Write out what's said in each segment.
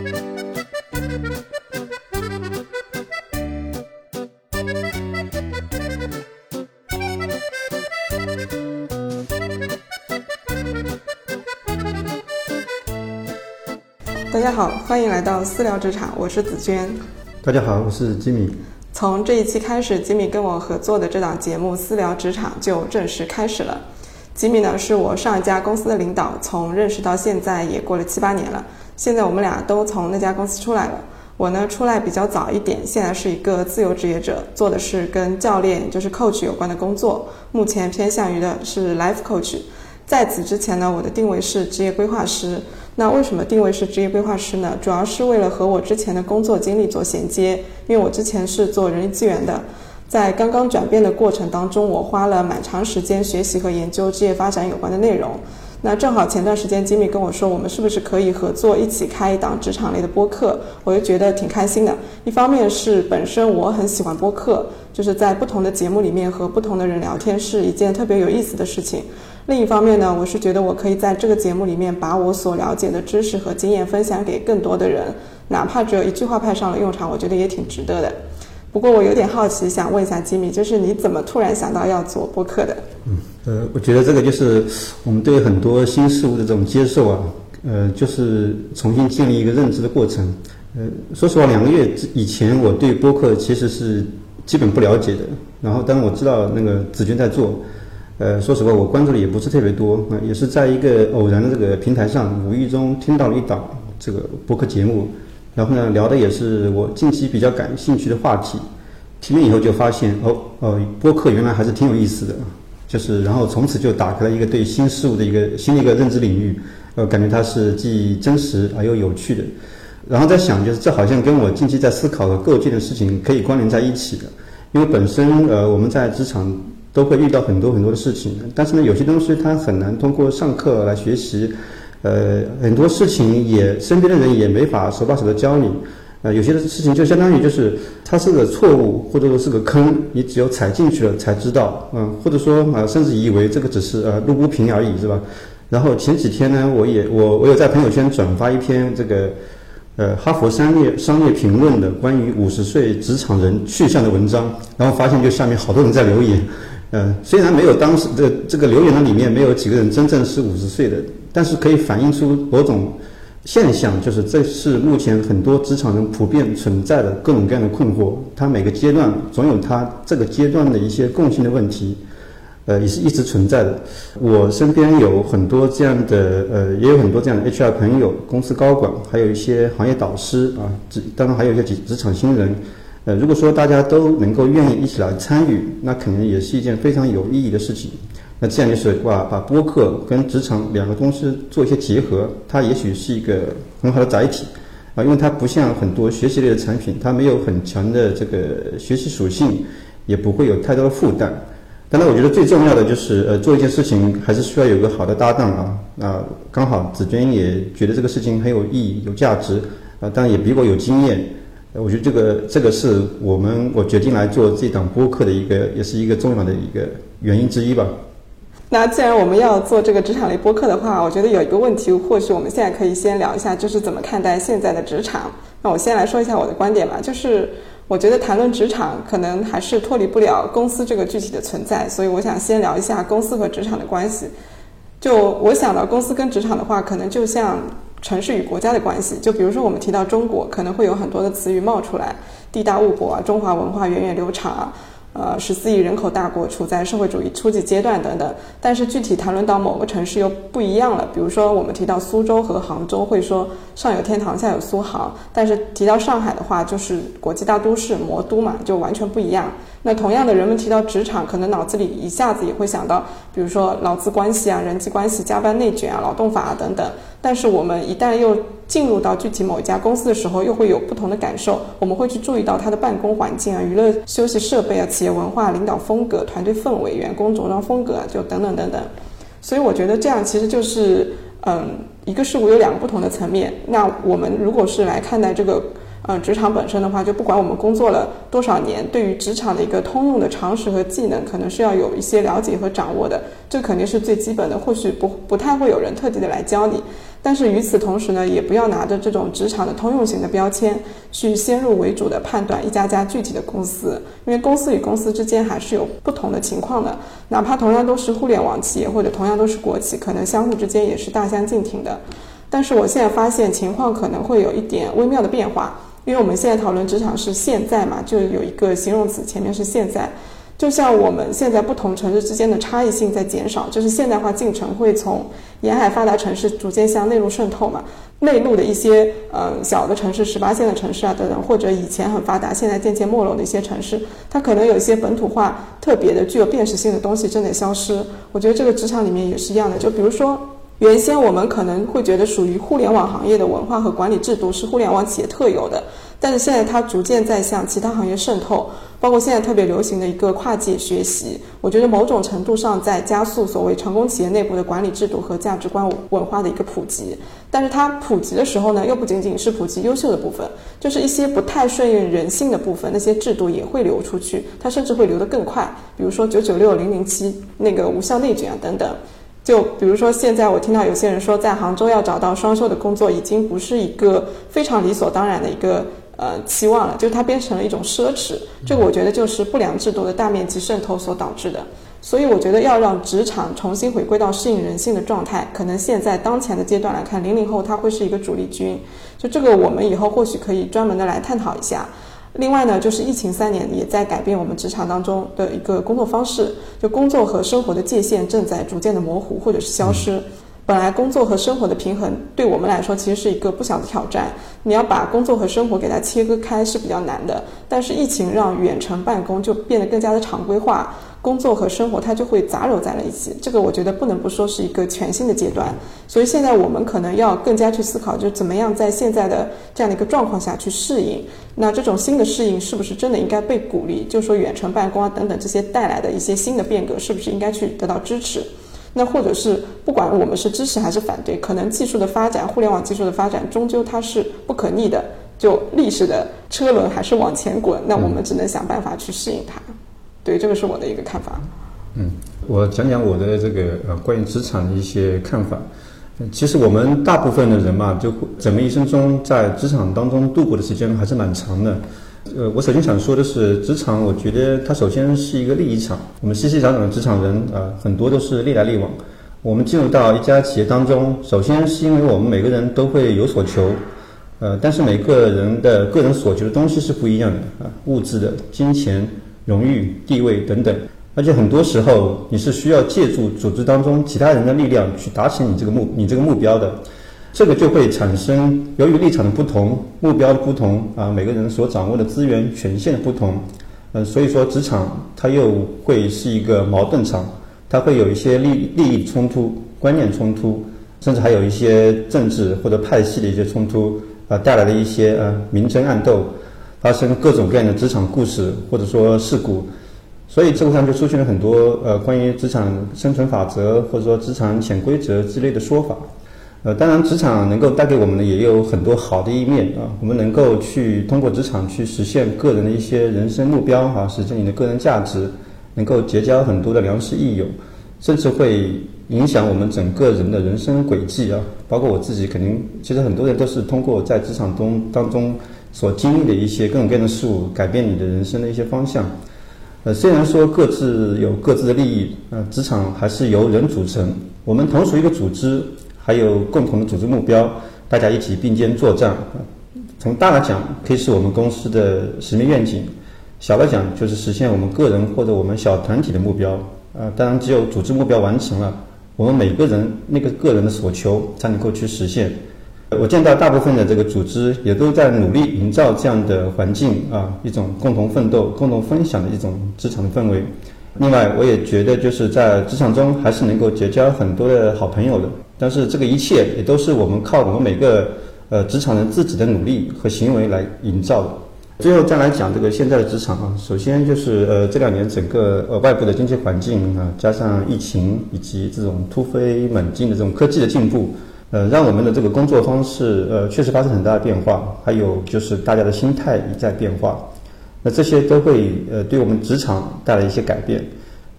大家好，欢迎来到私聊职场，我是紫娟。大家好，我是吉米。从这一期开始，吉米跟我合作的这档节目《私聊职场》就正式开始了。吉米呢是我上一家公司的领导，从认识到现在也过了七八年了。现在我们俩都从那家公司出来了。我呢出来比较早一点，现在是一个自由职业者，做的是跟教练就是 coach 有关的工作，目前偏向于的是 life coach。在此之前呢，我的定位是职业规划师。那为什么定位是职业规划师呢？主要是为了和我之前的工作经历做衔接，因为我之前是做人力资源的，在刚刚转变的过程当中，我花了蛮长时间学习和研究职业发展有关的内容。那正好前段时间吉米跟我说，我们是不是可以合作一起开一档职场类的播客？我就觉得挺开心的。一方面是本身我很喜欢播客，就是在不同的节目里面和不同的人聊天是一件特别有意思的事情。另一方面呢，我是觉得我可以在这个节目里面把我所了解的知识和经验分享给更多的人，哪怕只有一句话派上了用场，我觉得也挺值得的。不过我有点好奇，想问一下吉米，就是你怎么突然想到要做播客的？嗯，呃，我觉得这个就是我们对很多新事物的这种接受啊，呃，就是重新建立一个认知的过程。呃，说实话，两个月以前我对播客其实是基本不了解的。然后，当我知道那个子君在做。呃，说实话，我关注的也不是特别多啊，也是在一个偶然的这个平台上，无意中听到了一档这个播客节目，然后呢，聊的也是我近期比较感兴趣的话题，听了以后就发现，哦哦，播客原来还是挺有意思的，就是然后从此就打开了一个对新事物的一个新的一个认知领域，呃，感觉它是既真实而又有趣的，然后在想，就是这好像跟我近期在思考和构建的事情可以关联在一起的，因为本身呃我们在职场。都会遇到很多很多的事情，但是呢，有些东西它很难通过上课来学习，呃，很多事情也身边的人也没法手把手的教你，呃，有些的事情就相当于就是它是个错误或者说是个坑，你只有踩进去了才知道，嗯，或者说啊，甚至以为这个只是呃路不平而已，是吧？然后前几天呢，我也我我有在朋友圈转发一篇这个呃哈佛商业商业评论的关于五十岁职场人去向的文章，然后发现就下面好多人在留言。嗯，虽然没有当时这这个留言的里面没有几个人真正是五十岁的，但是可以反映出某种现象，就是这是目前很多职场人普遍存在的各种各样的困惑。他每个阶段总有他这个阶段的一些共性的问题，呃，也是一直存在的。我身边有很多这样的，呃，也有很多这样的 HR 朋友、公司高管，还有一些行业导师啊，职当然还有一些职职场新人。呃，如果说大家都能够愿意一起来参与，那可能也是一件非常有意义的事情。那这样就是哇，把播客跟职场两个公司做一些结合，它也许是一个很好的载体啊，因为它不像很多学习类的产品，它没有很强的这个学习属性，也不会有太多的负担。当然，我觉得最重要的就是呃，做一件事情还是需要有个好的搭档啊。啊，刚好子娟也觉得这个事情很有意义、有价值啊，当然也比我有经验。我觉得这个这个是我们我决定来做这档播客的一个，也是一个重要的一个原因之一吧。那既然我们要做这个职场类播客的话，我觉得有一个问题，或许我们现在可以先聊一下，就是怎么看待现在的职场。那我先来说一下我的观点吧，就是我觉得谈论职场可能还是脱离不了公司这个具体的存在，所以我想先聊一下公司和职场的关系。就我想到公司跟职场的话，可能就像。城市与国家的关系，就比如说我们提到中国，可能会有很多的词语冒出来，地大物博啊，中华文化源远流长啊。呃，十四亿人口大国处在社会主义初级阶段等等，但是具体谈论到某个城市又不一样了。比如说，我们提到苏州和杭州，会说上有天堂，下有苏杭；但是提到上海的话，就是国际大都市、魔都嘛，就完全不一样。那同样的，人们提到职场，可能脑子里一下子也会想到，比如说劳资关系啊、人际关系、加班内卷啊、劳动法啊等等。但是我们一旦又进入到具体某一家公司的时候，又会有不同的感受。我们会去注意到它的办公环境啊、娱乐休息设备啊、企业文化、领导风格、团队氛围、员工着装风格啊，就等等等等。所以我觉得这样其实就是，嗯，一个事物有两个不同的层面。那我们如果是来看待这个。呃，职场本身的话，就不管我们工作了多少年，对于职场的一个通用的常识和技能，可能是要有一些了解和掌握的，这肯定是最基本的。或许不不太会有人特地的来教你，但是与此同时呢，也不要拿着这种职场的通用型的标签去先入为主的判断一家家具体的公司，因为公司与公司之间还是有不同的情况的。哪怕同样都是互联网企业或者同样都是国企，可能相互之间也是大相径庭的。但是我现在发现情况可能会有一点微妙的变化，因为我们现在讨论职场是现在嘛，就有一个形容词前面是现在。就像我们现在不同城市之间的差异性在减少，就是现代化进程会从沿海发达城市逐渐向内陆渗透嘛。内陆的一些呃小的城市、十八线的城市啊等等，或者以前很发达、现在渐渐没落的一些城市，它可能有一些本土化特别的、具有辨识性的东西正在消失。我觉得这个职场里面也是一样的，就比如说。原先我们可能会觉得属于互联网行业的文化和管理制度是互联网企业特有的，但是现在它逐渐在向其他行业渗透，包括现在特别流行的一个跨界学习，我觉得某种程度上在加速所谓成功企业内部的管理制度和价值观文化的一个普及。但是它普及的时候呢，又不仅仅是普及优秀的部分，就是一些不太顺应人性的部分，那些制度也会流出去，它甚至会流得更快。比如说九九六、零零七那个无效内卷啊等等。就比如说，现在我听到有些人说，在杭州要找到双休的工作，已经不是一个非常理所当然的一个呃期望了，就它变成了一种奢侈。这个我觉得就是不良制度的大面积渗透所导致的。所以我觉得要让职场重新回归到适应人性的状态，可能现在当前的阶段来看，零零后他会是一个主力军。就这个，我们以后或许可以专门的来探讨一下。另外呢，就是疫情三年也在改变我们职场当中的一个工作方式，就工作和生活的界限正在逐渐的模糊或者是消失。本来工作和生活的平衡对我们来说其实是一个不小的挑战，你要把工作和生活给它切割开是比较难的。但是疫情让远程办公就变得更加的常规化。工作和生活它就会杂糅在了一起，这个我觉得不能不说是一个全新的阶段。所以现在我们可能要更加去思考，就怎么样在现在的这样的一个状况下去适应。那这种新的适应是不是真的应该被鼓励？就说远程办公啊等等这些带来的一些新的变革，是不是应该去得到支持？那或者是不管我们是支持还是反对，可能技术的发展，互联网技术的发展终究它是不可逆的，就历史的车轮还是往前滚。那我们只能想办法去适应它。对，这个是我的一个看法。嗯，我讲讲我的这个呃关于职场的一些看法。其实我们大部分的人嘛，就整个一生中在职场当中度过的时间还是蛮长的。呃，我首先想说的是，职场我觉得它首先是一个利益场。我们熙熙攘攘的职场人啊，很多都是利来利往。我们进入到一家企业当中，首先是因为我们每个人都会有所求，呃，但是每个人的个人所求的东西是不一样的啊，物质的、金钱。荣誉、地位等等，而且很多时候你是需要借助组织当中其他人的力量去达成你这个目你这个目标的，这个就会产生由于立场的不同、目标的不同啊，每个人所掌握的资源权限的不同，嗯，所以说职场它又会是一个矛盾场，它会有一些利利益冲突、观念冲突，甚至还有一些政治或者派系的一些冲突啊，带来的一些呃明争暗斗。发生各种各样的职场故事或者说事故，所以社会上就出现了很多呃关于职场生存法则或者说职场潜规则之类的说法。呃，当然职场能够带给我们的也有很多好的一面啊，我们能够去通过职场去实现个人的一些人生目标哈，实现你的个人价值，能够结交很多的良师益友，甚至会影响我们整个人的人生轨迹啊。包括我自己，肯定其实很多人都是通过在职场中当中。所经历的一些各种各样的事物，改变你的人生的一些方向。呃，虽然说各自有各自的利益，呃，职场还是由人组成，我们同属一个组织，还有共同的组织目标，大家一起并肩作战。从大来讲，可以是我们公司的使命愿景；小来讲，就是实现我们个人或者我们小团体的目标。呃，当然，只有组织目标完成了，我们每个人那个个人的所求才能够去实现。我见到大部分的这个组织也都在努力营造这样的环境啊，一种共同奋斗、共同分享的一种职场的氛围。另外，我也觉得就是在职场中还是能够结交很多的好朋友的。但是这个一切也都是我们靠我们每个呃职场人自己的努力和行为来营造的。最后再来讲这个现在的职场啊，首先就是呃这两年整个呃外部的经济环境啊，加上疫情以及这种突飞猛进的这种科技的进步。呃，让我们的这个工作方式，呃，确实发生很大的变化。还有就是大家的心态也在变化，那这些都会呃对我们职场带来一些改变。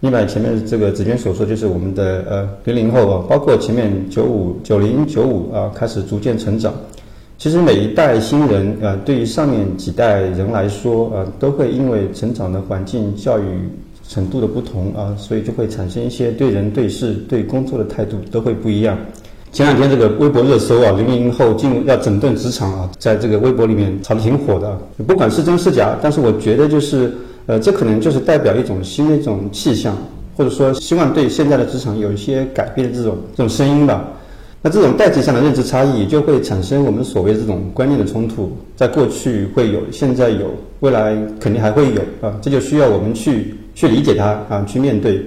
另外，前面这个子娟所说，就是我们的呃零零后啊，包括前面九五、九零、九五啊，开始逐渐成长。其实每一代新人呃，对于上面几代人来说呃，都会因为成长的环境、教育程度的不同啊，所以就会产生一些对人、对事、对工作的态度都会不一样。前两天这个微博热搜啊，零零后进入要整顿职场啊，在这个微博里面炒得挺火的。不管是真是假，但是我觉得就是。呃，这可能就是代表一种新的一种气象，或者说希望对现在的职场有一些改变的这种这种声音吧。那这种代际上的认知差异，就会产生我们所谓这种观念的冲突。在过去会有，现在有，未来肯定还会有啊。这就需要我们去去理解它啊，去面对。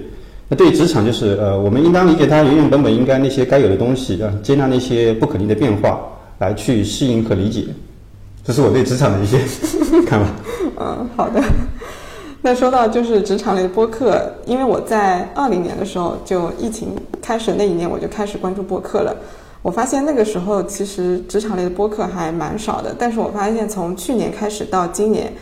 那对于职场，就是呃，我们应当理解它原原本本应该那些该有的东西啊，接纳那些不可逆的变化，来去适应和理解。这是我对职场的一些 看法。嗯，好的。那说到就是职场类的播客，因为我在二零年的时候就疫情开始那一年我就开始关注播客了。我发现那个时候其实职场类的播客还蛮少的，但是我发现从去年开始到今年，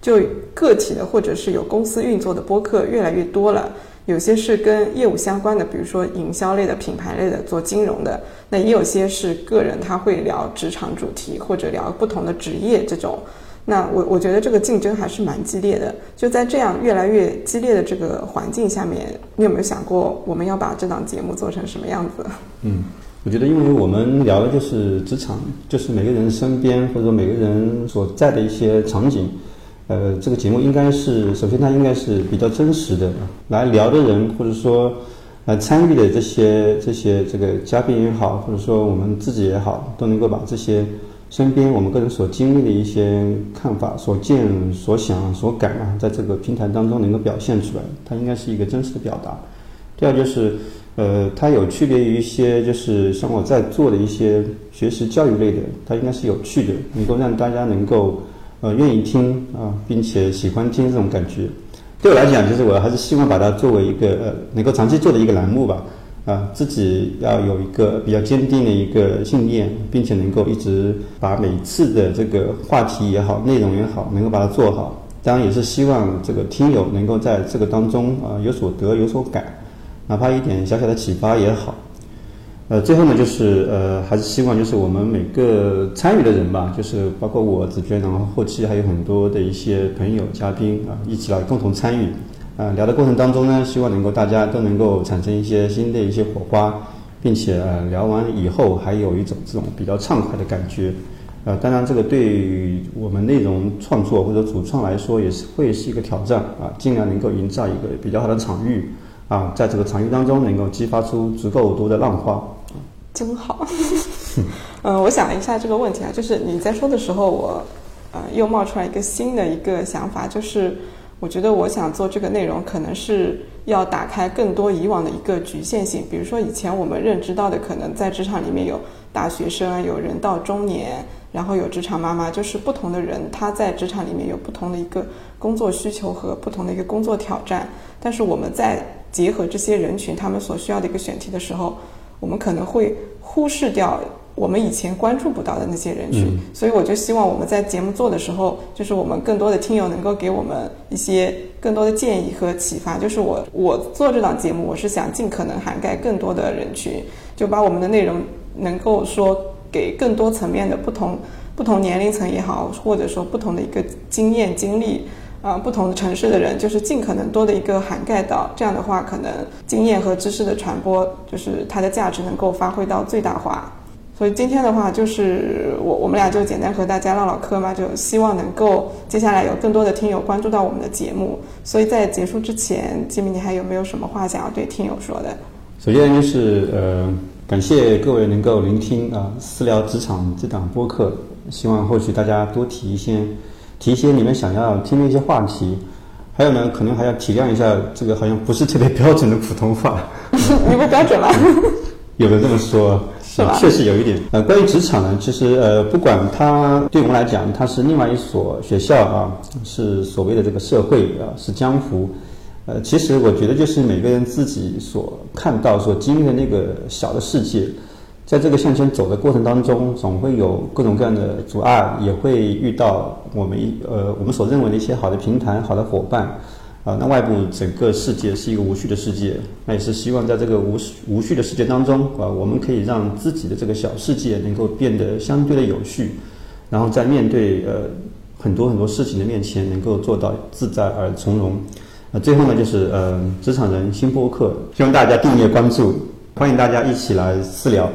就个体的或者是有公司运作的播客越来越多了。有些是跟业务相关的，比如说营销类的、品牌类的、做金融的；那也有些是个人他会聊职场主题或者聊不同的职业这种。那我我觉得这个竞争还是蛮激烈的。就在这样越来越激烈的这个环境下面，你有没有想过我们要把这档节目做成什么样子？嗯，我觉得因为我们聊的就是职场，就是每个人身边或者说每个人所在的一些场景。呃，这个节目应该是首先它应该是比较真实的，来聊的人或者说来参与的这些这些这个嘉宾也好，或者说我们自己也好，都能够把这些。身边我们个人所经历的一些看法、所见、所想、所感啊，在这个平台当中能够表现出来，它应该是一个真实的表达。第二就是，呃，它有区别于一些就是像我在做的一些学习教育类的，它应该是有趣的，能够让大家能够呃愿意听啊，并且喜欢听这种感觉。对我来讲，就是我还是希望把它作为一个呃能够长期做的一个栏目吧。啊，自己要有一个比较坚定的一个信念，并且能够一直把每次的这个话题也好、内容也好，能够把它做好。当然，也是希望这个听友能够在这个当中啊有所得、有所感，哪怕一点小小的启发也好。呃，最后呢，就是呃，还是希望就是我们每个参与的人吧，就是包括我子娟，然后后期还有很多的一些朋友、嘉宾啊，一起来共同参与。啊，聊的过程当中呢，希望能够大家都能够产生一些新的一些火花，并且呃聊完以后还有一种这种比较畅快的感觉。呃，当然这个对我们内容创作或者主创来说也是会是一个挑战啊，尽量能够营造一个比较好的场域啊，在这个场域当中能够激发出足够多的浪花。真好。嗯，我想了一下这个问题啊，就是你在说的时候，我呃又冒出来一个新的一个想法，就是。我觉得我想做这个内容，可能是要打开更多以往的一个局限性。比如说，以前我们认知到的，可能在职场里面有大学生，有人到中年，然后有职场妈妈，就是不同的人，他在职场里面有不同的一个工作需求和不同的一个工作挑战。但是我们在结合这些人群他们所需要的一个选题的时候，我们可能会忽视掉。我们以前关注不到的那些人群，所以我就希望我们在节目做的时候，就是我们更多的听友能够给我们一些更多的建议和启发。就是我我做这档节目，我是想尽可能涵盖更多的人群，就把我们的内容能够说给更多层面的不同不同年龄层也好，或者说不同的一个经验经历啊，不同的城市的人，就是尽可能多的一个涵盖到。这样的话，可能经验和知识的传播，就是它的价值能够发挥到最大化。所以今天的话，就是我我们俩就简单和大家唠唠嗑嘛，就希望能够接下来有更多的听友关注到我们的节目。所以在结束之前，吉米，你还有没有什么话想要对听友说的？首先就是呃，感谢各位能够聆听啊《私聊职场》这档播客，希望后续大家多提一些提一些你们想要听的一些话题。还有呢，可能还要体谅一下这个好像不是特别标准的普通话。你不标准吗？有人这么说。是吧？确实有一点。呃，关于职场呢，其实呃，不管它对我们来讲，它是另外一所学校啊，是所谓的这个社会啊，是江湖。呃，其实我觉得就是每个人自己所看到、所经历的那个小的世界，在这个向前走的过程当中，总会有各种各样的阻碍，也会遇到我们呃我们所认为的一些好的平台、好的伙伴。啊，那外部整个世界是一个无序的世界，那也是希望在这个无无序的世界当中啊，我们可以让自己的这个小世界能够变得相对的有序，然后在面对呃很多很多事情的面前，能够做到自在而从容。那最后呢，就是呃职场人新播客，希望大家订阅关注，欢迎大家一起来私聊。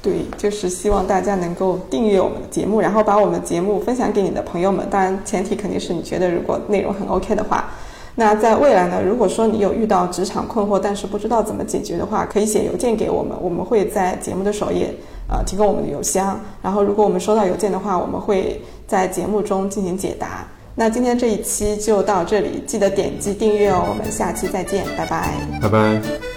对，就是希望大家能够订阅我们的节目，然后把我们的节目分享给你的朋友们。当然，前提肯定是你觉得如果内容很 OK 的话。那在未来呢？如果说你有遇到职场困惑，但是不知道怎么解决的话，可以写邮件给我们，我们会在节目的首页，呃，提供我们的邮箱。然后，如果我们收到邮件的话，我们会在节目中进行解答。那今天这一期就到这里，记得点击订阅哦。我们下期再见，拜拜，拜拜。